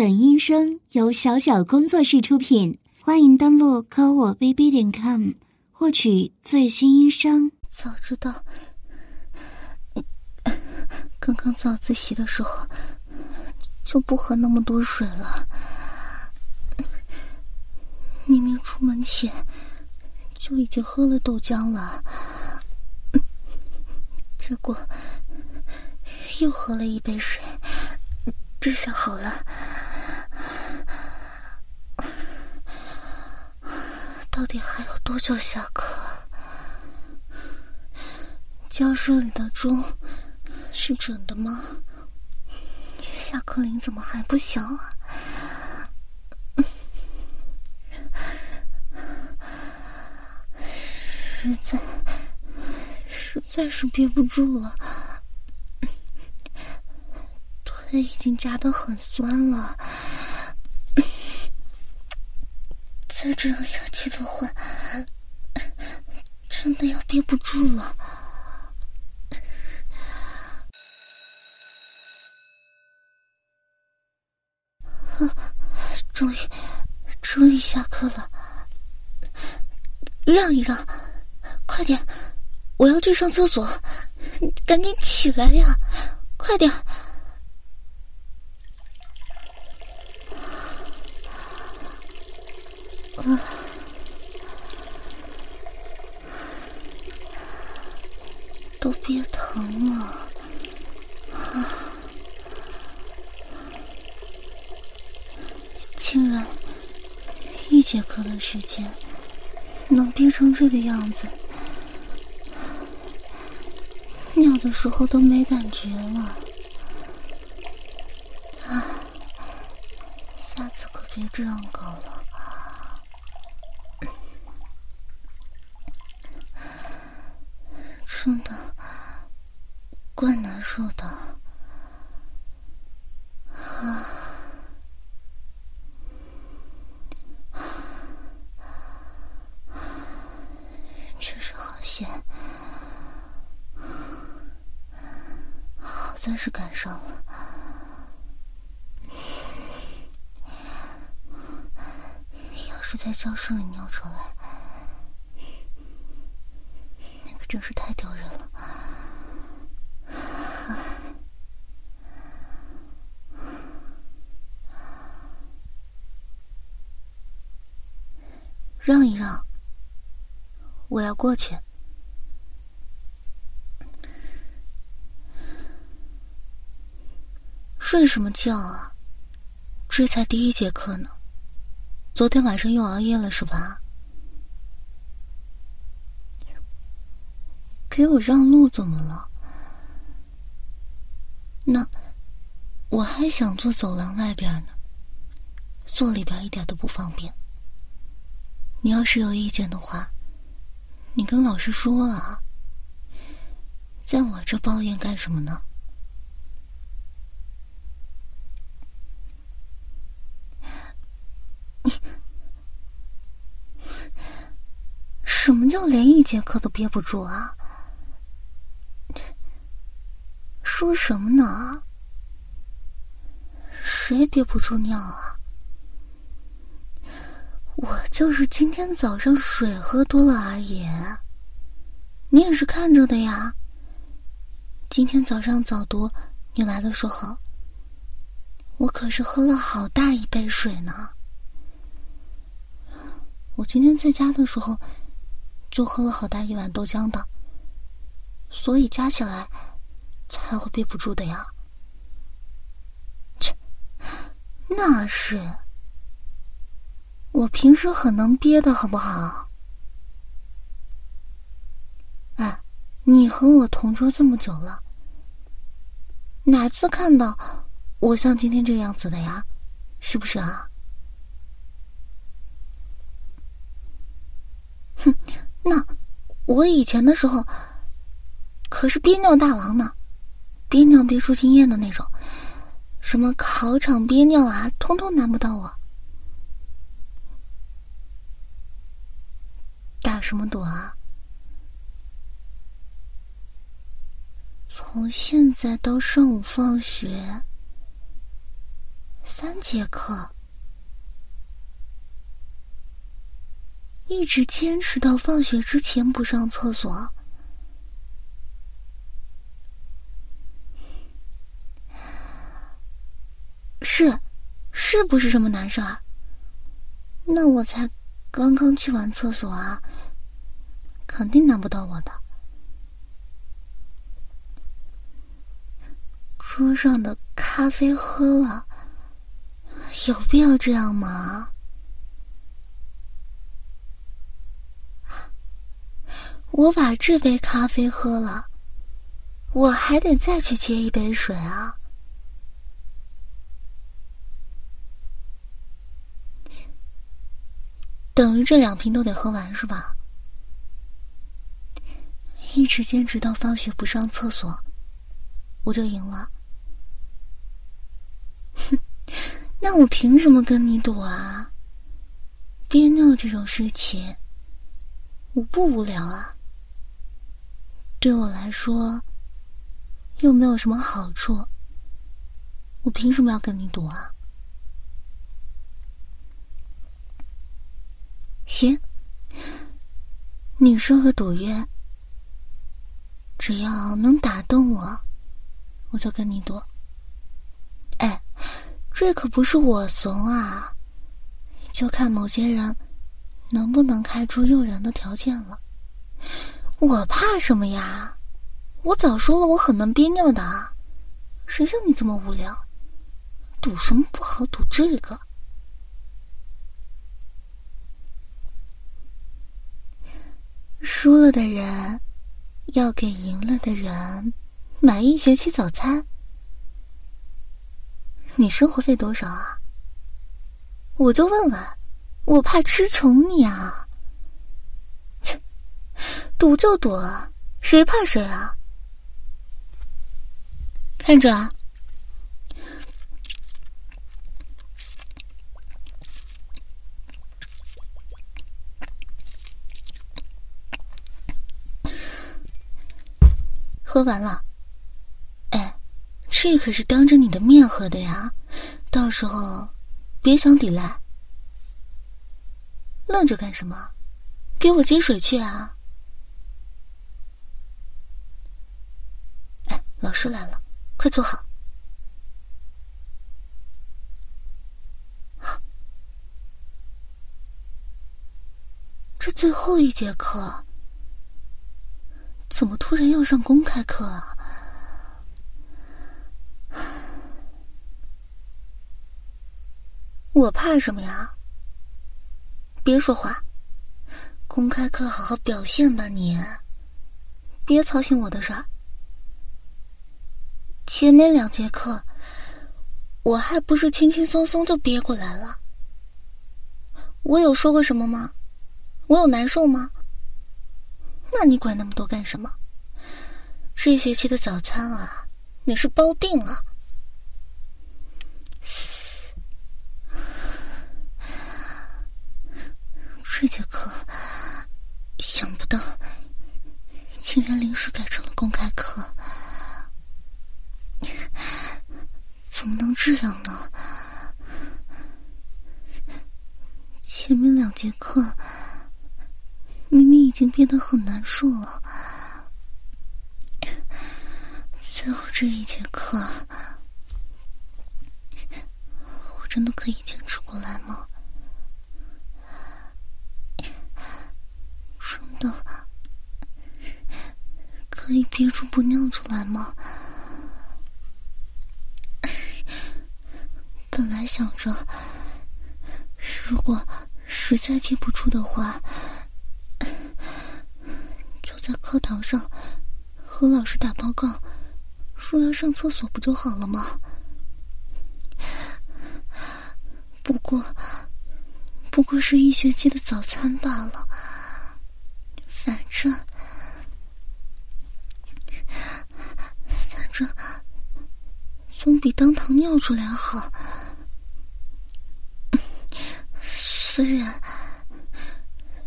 本音声由小小工作室出品，欢迎登录科我 bb 点 com 获取最新音声。早知道，刚刚早自习的时候就不喝那么多水了。明明出门前就已经喝了豆浆了，结果又喝了一杯水，这下好了。到底还有多久下课？教室里的钟是准的吗？下课铃怎么还不响啊？实在实在是憋不住了，腿已经夹得很酸了。再这样下去的话，真的要憋不住了。终于，终于下课了。让一让，快点，我要去上厕所，赶紧起来呀，快点。啊都憋疼了啊！竟然一节课的时间能憋成这个样子，尿的时候都没感觉了啊！下次可别这样搞了。真的怪难受的啊！真是好险，好在是赶上了。要是在教室里尿出来……那可真是太丢人了！让一让，我要过去。睡什么觉啊？这才第一节课呢，昨天晚上又熬夜了是吧？给我让路怎么了？那我还想坐走廊外边呢，坐里边一点都不方便。你要是有意见的话，你跟老师说啊。在我这抱怨干什么呢？你什么叫连一节课都憋不住啊？说什么呢？谁憋不住尿啊？我就是今天早上水喝多了而已。你也是看着的呀。今天早上早读你来的时候，我可是喝了好大一杯水呢。我今天在家的时候，就喝了好大一碗豆浆的。所以加起来。才会憋不住的呀！切，那是我平时很能憋的，好不好？哎，你和我同桌这么久了，哪次看到我像今天这样子的呀？是不是啊？哼，那我以前的时候可是憋尿大王呢。憋尿憋出经验的那种，什么考场憋尿啊，通通难不到我。打什么躲啊？从现在到上午放学，三节课，一直坚持到放学之前不上厕所。是，是不是什么难事儿？那我才刚刚去完厕所啊，肯定难不到我的。桌上的咖啡喝了，有必要这样吗？我把这杯咖啡喝了，我还得再去接一杯水啊。等于这两瓶都得喝完是吧？一直坚持到放学不上厕所，我就赢了。哼，那我凭什么跟你赌啊？憋尿这种事情，我不无聊啊。对我来说，又没有什么好处，我凭什么要跟你赌啊？行，你说个赌约，只要能打动我，我就跟你赌。哎，这可不是我怂啊，就看某些人能不能开出诱人的条件了。我怕什么呀？我早说了，我很能憋尿的。谁像你这么无聊？赌什么不好，赌这个。输了的人要给赢了的人买一学期早餐。你生活费多少啊？我就问问，我怕吃穷你啊！切，赌就赌了，谁怕谁啊？看着啊！喝完了，哎，这可是当着你的面喝的呀，到时候别想抵赖。愣着干什么？给我接水去啊！哎，老师来了，快坐好。这最后一节课。怎么突然要上公开课啊？我怕什么呀？别说话，公开课好好表现吧你，别操心我的事儿。前面两节课，我还不是轻轻松松就憋过来了。我有说过什么吗？我有难受吗？那你管那么多干什么？这学期的早餐啊，你是包定了。这节课想不到竟然临时改成了公开课，怎么能这样呢？前面两节课。已经变得很难受了，最后这一节课，我真的可以坚持过来吗？真的可以憋住不尿出来吗？本来想着，如果实在憋不住的话。课堂上和老师打报告，说要上厕所不就好了吗？不过，不过是一学期的早餐罢了。反正，反正总比当堂尿出来好。虽然，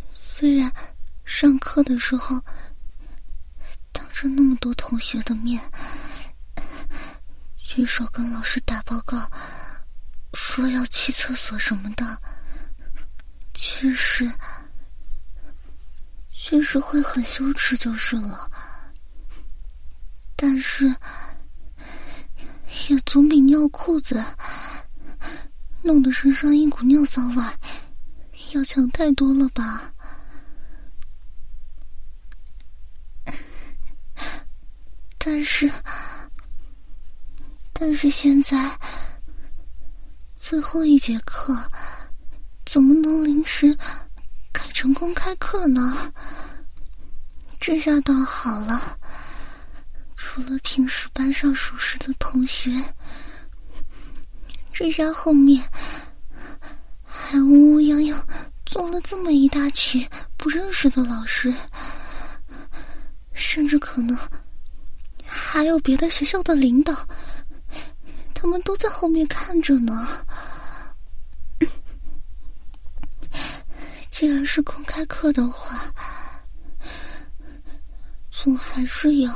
虽然上课的时候。着那么多同学的面，举手跟老师打报告，说要去厕所什么的，确实，确实会很羞耻就是了。但是，也总比尿裤子弄得身上一股尿骚味要强太多了吧？但是，但是现在最后一节课，怎么能临时改成公开课呢？这下倒好了，除了平时班上熟识的同学，这下后面还乌乌泱泱坐了这么一大群不认识的老师，甚至可能。还有别的学校的领导，他们都在后面看着呢。既然是公开课的话，总还是要，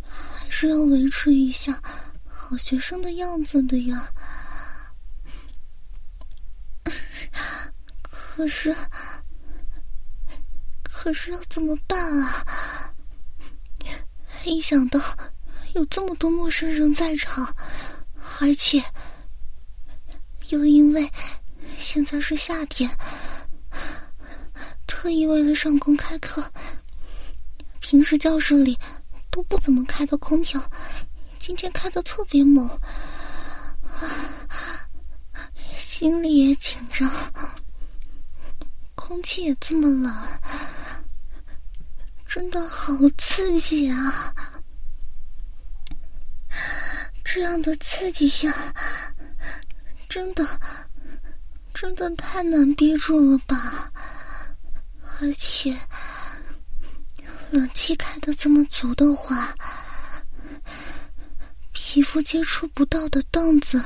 还是要维持一下好学生的样子的呀。可是，可是要怎么办啊？一想到有这么多陌生人在场，而且又因为现在是夏天，特意为了上公开课，平时教室里都不怎么开的空调，今天开的特别猛，心里也紧张，空气也这么冷。真的好刺激啊！这样的刺激下，真的，真的太难憋住了吧？而且，冷气开的这么足的话，皮肤接触不到的凳子，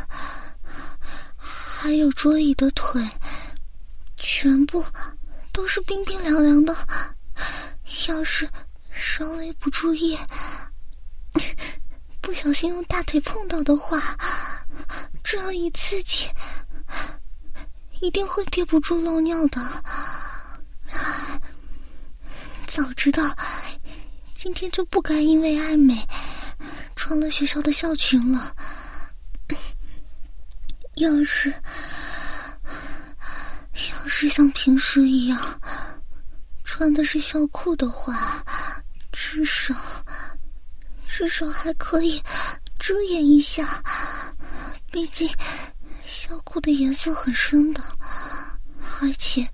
还有桌椅的腿，全部都是冰冰凉凉的。要是稍微不注意，不小心用大腿碰到的话，这样一刺激，一定会憋不住漏尿的。早知道今天就不该因为爱美穿了学校的校裙了。要是要是像平时一样。穿的是校裤的话，至少至少还可以遮掩一下。毕竟校裤的颜色很深的，而且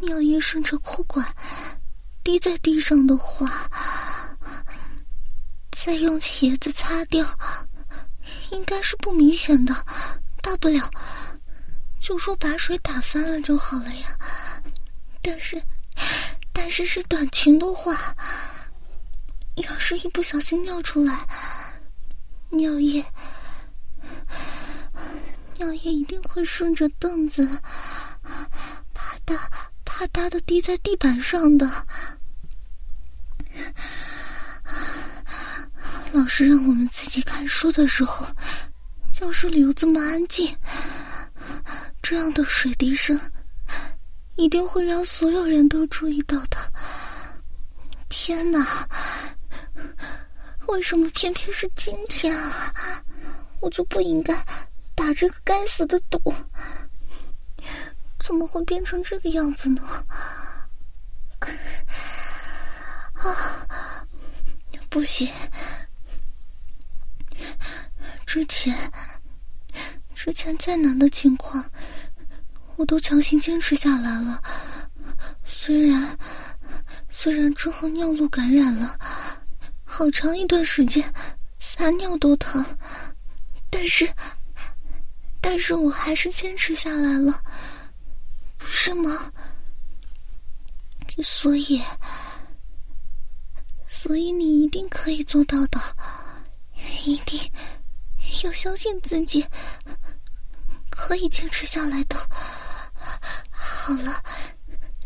尿液顺着裤管滴在地上的话，再用鞋子擦掉，应该是不明显的。大不了就说把水打翻了就好了呀。但是。但是是短裙的话，要是一不小心尿出来，尿液，尿液一定会顺着凳子啪嗒啪嗒的滴在地板上的。老师让我们自己看书的时候，教室里又这么安静，这样的水滴声。一定会让所有人都注意到的。天哪！为什么偏偏是今天啊？我就不应该打这个该死的赌。怎么会变成这个样子呢？啊！不行！之前，之前再难的情况。我都强行坚持下来了，虽然虽然之后尿路感染了，好长一段时间撒尿都疼，但是但是我还是坚持下来了，不是吗？所以所以你一定可以做到的，一定要相信自己，可以坚持下来的。好了，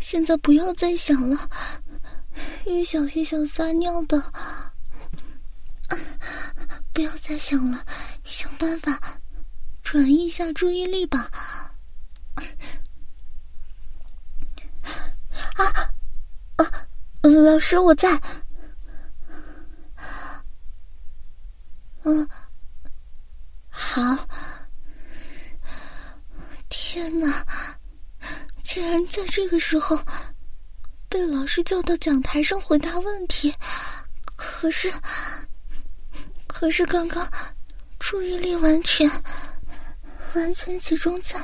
现在不要再想了，越想越想撒尿的，不要再想了，想办法转移一下注意力吧。啊啊！老师，我在。嗯，好。天哪！竟然在这个时候被老师叫到讲台上回答问题，可是，可是刚刚注意力完全完全集中在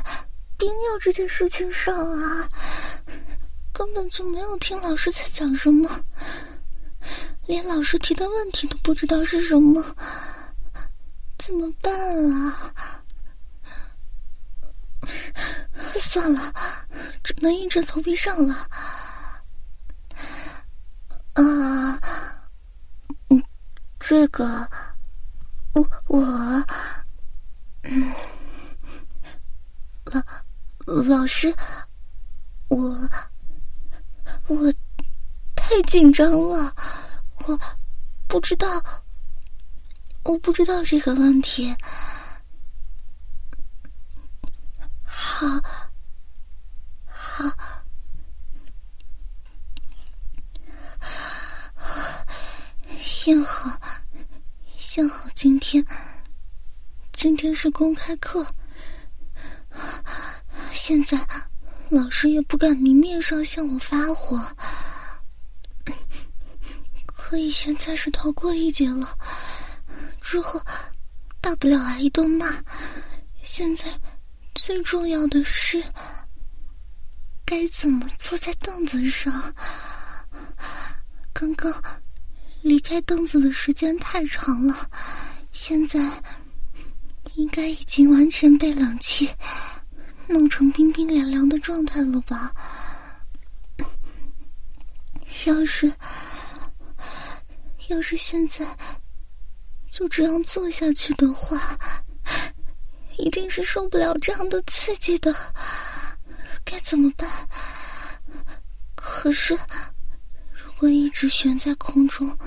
憋尿这件事情上啊，根本就没有听老师在讲什么，连老师提的问题都不知道是什么，怎么办啊？算了，只能硬着头皮上了。啊，嗯，这个，我我，嗯，老老师，我我太紧张了，我不知道，我不知道这个问题。好，好，幸好，幸好今天，今天是公开课，现在老师也不敢明面上向我发火，可以现在是逃过一劫了，之后大不了挨一顿骂，现在。最重要的是，该怎么坐在凳子上？刚刚离开凳子的时间太长了，现在应该已经完全被冷气弄成冰冰凉凉的状态了吧？要是要是现在就这样坐下去的话。一定是受不了这样的刺激的，该怎么办？可是，如果一直悬在空中，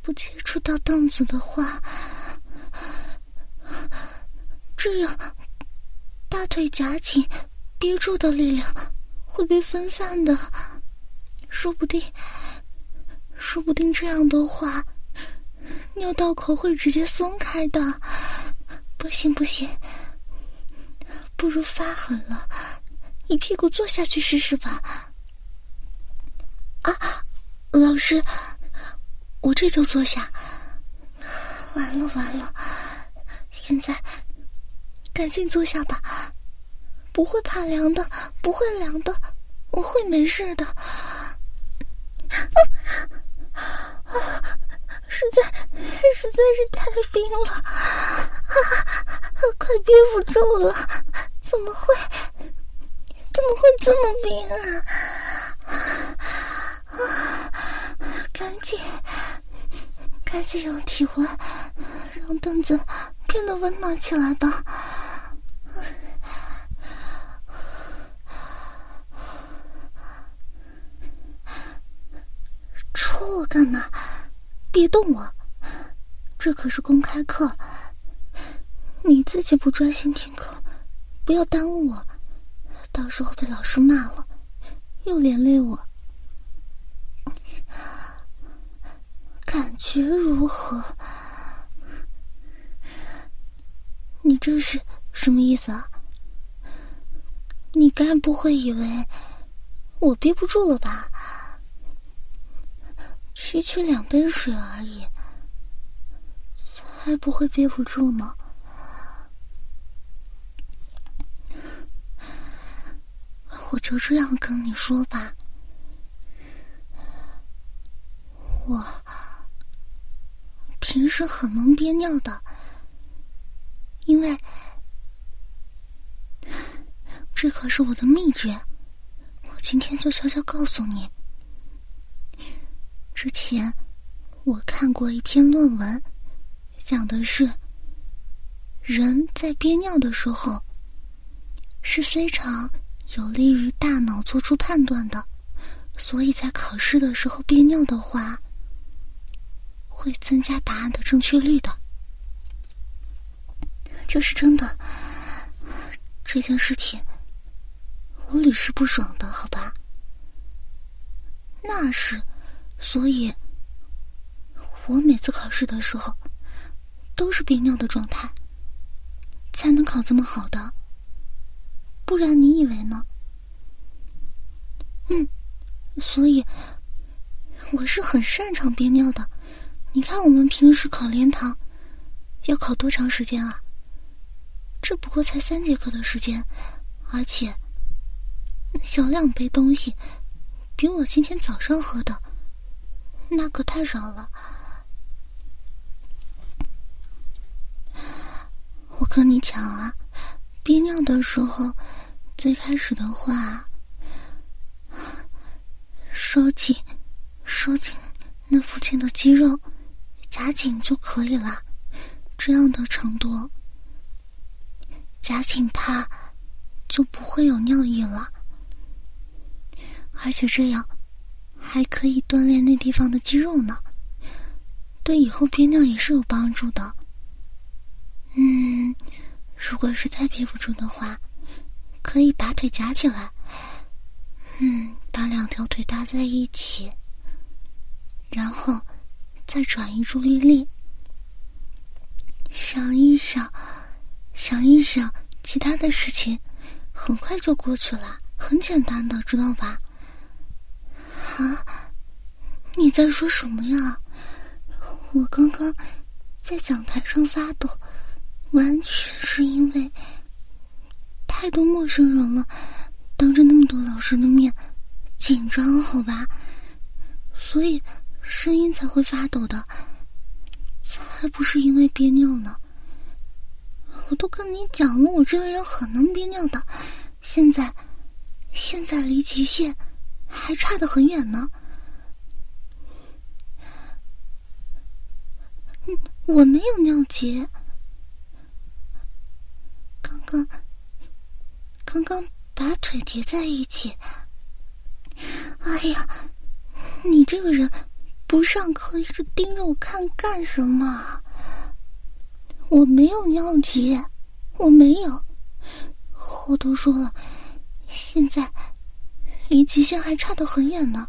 不接触到凳子的话，这样大腿夹紧憋住的力量会被分散的，说不定，说不定这样的话，尿道口会直接松开的。不行不行，不如发狠了，一屁股坐下去试试吧。啊，老师，我这就坐下。完了完了，现在赶紧坐下吧，不会怕凉的，不会凉的，我会没事的。啊！实在实在是太冰了，啊，快憋不住了！怎么会？怎么会这么冰啊？啊！赶紧，赶紧用体温让凳子变得温暖起来吧！戳我干嘛？别动我，这可是公开课，你自己不专心听课，不要耽误我，到时候被老师骂了，又连累我。感觉如何？你这是什么意思啊？你该不会以为我憋不住了吧？区区两杯水而已，才不会憋不住呢。我就这样跟你说吧，我平时很能憋尿的，因为这可是我的秘诀。我今天就悄悄告诉你。之前我看过一篇论文，讲的是人在憋尿的时候是非常有利于大脑做出判断的，所以在考试的时候憋尿的话，会增加答案的正确率的。这是真的。这件事情我屡试不爽的，好吧？那是，所以，我每次考试的时候都是憋尿的状态，才能考这么好的。不然你以为呢？嗯，所以我是很擅长憋尿的。你看，我们平时考连堂要考多长时间啊？这不过才三节课的时间，而且小两杯东西。比我今天早上喝的那可太少了。我跟你讲啊，憋尿的时候，最开始的话，收紧、收紧那附近的肌肉，夹紧就可以了。这样的程度，夹紧它就不会有尿意了。而且这样，还可以锻炼那地方的肌肉呢，对以后憋尿也是有帮助的。嗯，如果实在憋不住的话，可以把腿夹起来，嗯，把两条腿搭在一起，然后再转移注意力，想一想，想一想其他的事情，很快就过去了，很简单的，知道吧？啊！你在说什么呀？我刚刚在讲台上发抖，完全是因为太多陌生人了，当着那么多老师的面，紧张，好吧？所以声音才会发抖的，才不是因为憋尿呢。我都跟你讲了，我这个人很能憋尿的，现在现在离极限。还差得很远呢。我没有尿急。刚刚，刚刚把腿叠在一起。哎呀，你这个人不上课一直盯着我看干什么？我没有尿急，我没有。我都说了，现在。离极限还差得很远呢。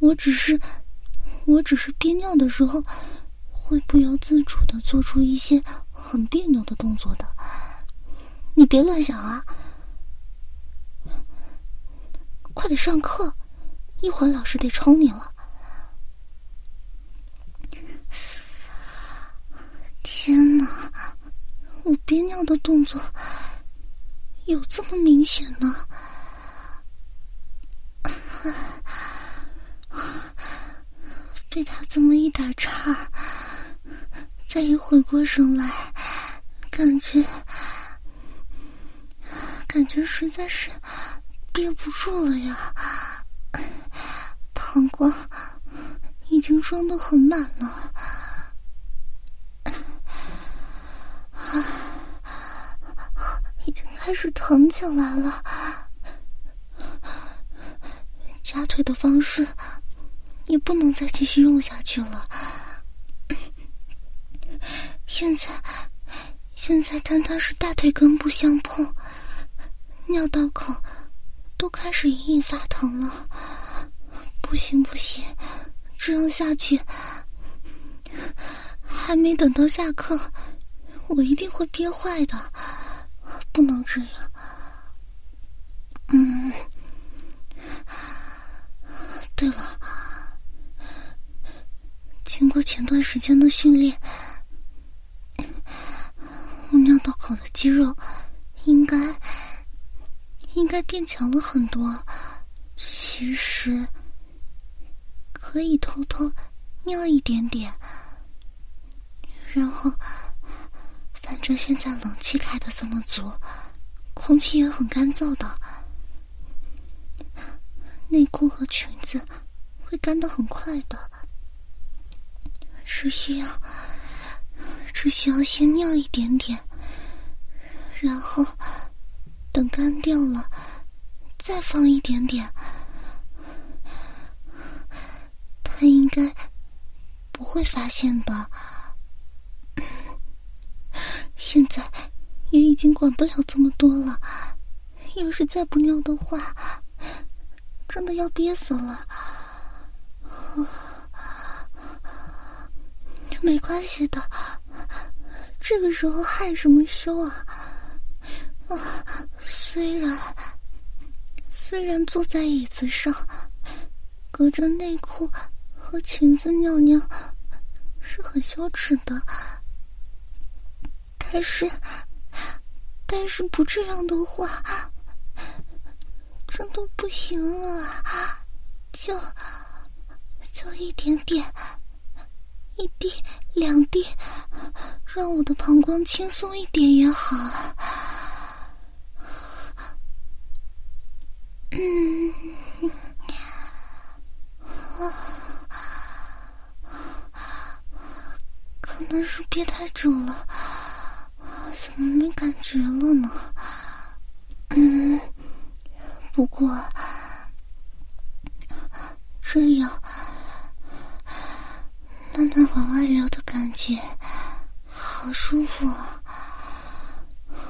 我只是，我只是憋尿的时候，会不由自主的做出一些很别扭的动作的。你别乱想啊！快点上课，一会儿老师得抽你了。天哪，我憋尿的动作有这么明显呢？被他这么一打岔，再一回过神来，感觉感觉实在是憋不住了呀！膀胱已经装的很满了，已经开始疼起来了。夹腿的方式也不能再继续用下去了。现在，现在单单是大腿根部相碰，尿道口都开始隐隐发疼了。不行不行，这样下去，还没等到下课，我一定会憋坏的。不能这样。嗯。对了，经过前段时间的训练，我尿道口的肌肉应该应该变强了很多。其实可以偷偷尿一点点，然后反正现在冷气开的这么足，空气也很干燥的。内裤和裙子会干的很快的，只需要只需要先尿一点点，然后等干掉了再放一点点，他应该不会发现的。现在也已经管不了这么多了。要是再不尿的话，真的要憋死了。没关系的，这个时候害什么羞啊？啊，虽然虽然坐在椅子上，隔着内裤和裙子尿尿是很羞耻的，但是但是不这样的话。真的不行了，就就一点点，一滴两滴，让我的膀胱轻松一点也好。嗯，可能是憋太久了，怎么没感觉了呢？嗯。不过，这样慢慢往外流的感觉，好舒服啊！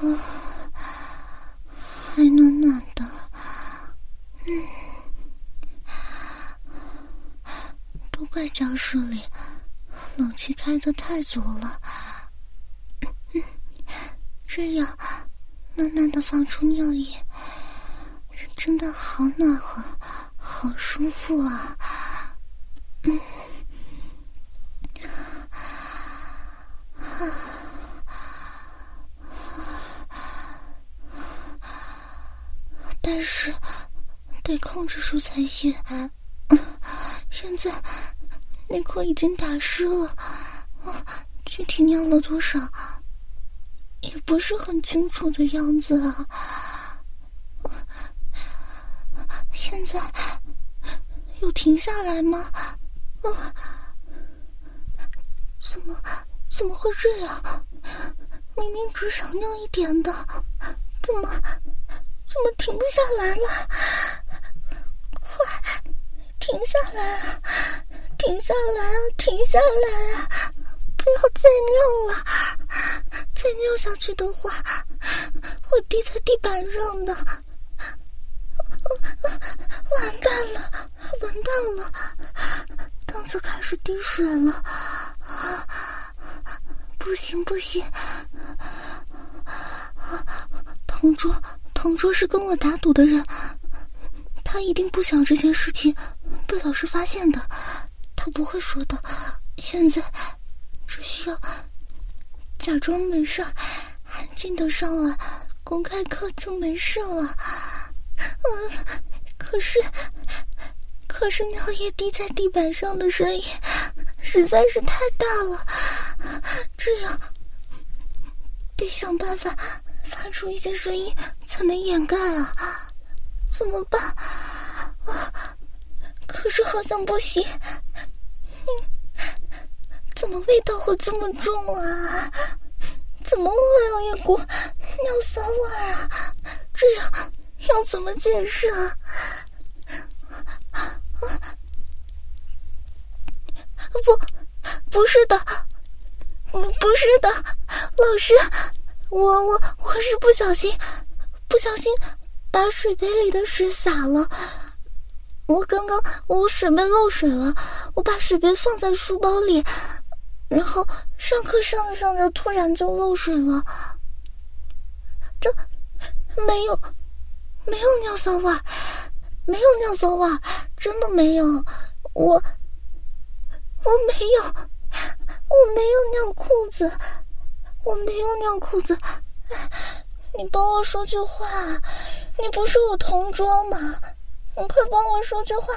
还暖暖的，都怪教室里冷气开的太足了，这样慢慢的放出尿液。真的好暖和，好舒服啊！嗯，但是得控制住才行。现在内裤已经打湿了，具体尿了多少也不是很清楚的样子啊。现在有停下来吗？啊，怎么怎么会这样？明明只少尿一点的，怎么怎么停不下来了？停下来啊！停下来啊！停下来啊！不要再尿了，再尿下去的话会滴在地板上的。完蛋了，完蛋了！凳子开始滴水了，不行不行！同桌，同桌是跟我打赌的人，他一定不想这件事情被老师发现的，他不会说的。现在只需要假装没事，安静的上完，公开课就没事了。嗯，可是，可是尿液滴在地板上的声音实在是太大了，这样得想办法发出一些声音才能掩盖啊！怎么办？啊！可是好像不行，怎么味道会这么重啊？怎么会有一股尿骚味啊？这样。要怎么解释啊？不，不是的，不是的，老师，我我我是不小心，不小心把水杯里的水洒了。我刚刚我水杯漏水了，我把水杯放在书包里，然后上课上着上着突然就漏水了。这没有。没有尿骚味，没有尿骚味，真的没有。我我没有，我没有尿裤子，我没有尿裤子。你帮我说句话，你不是我同桌吗？你快帮我说句话，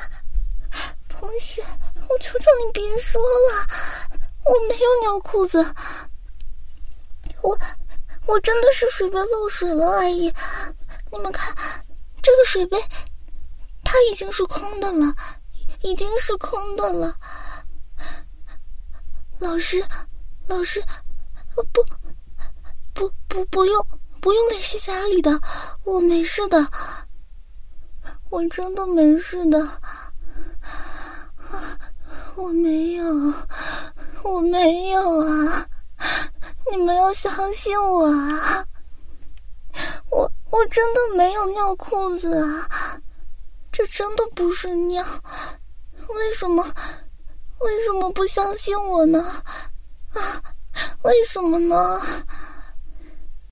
同学，我求求你别说了，我没有尿裤子，我我真的是水杯漏水了而已。你们看，这个水杯，它已经是空的了，已经是空的了。老师，老师，不，不，不，不用，不用联系家里的，我没事的，我真的没事的，我没有，我没有啊！你们要相信我啊！我我真的没有尿裤子啊，这真的不是尿，为什么为什么不相信我呢？啊，为什么呢？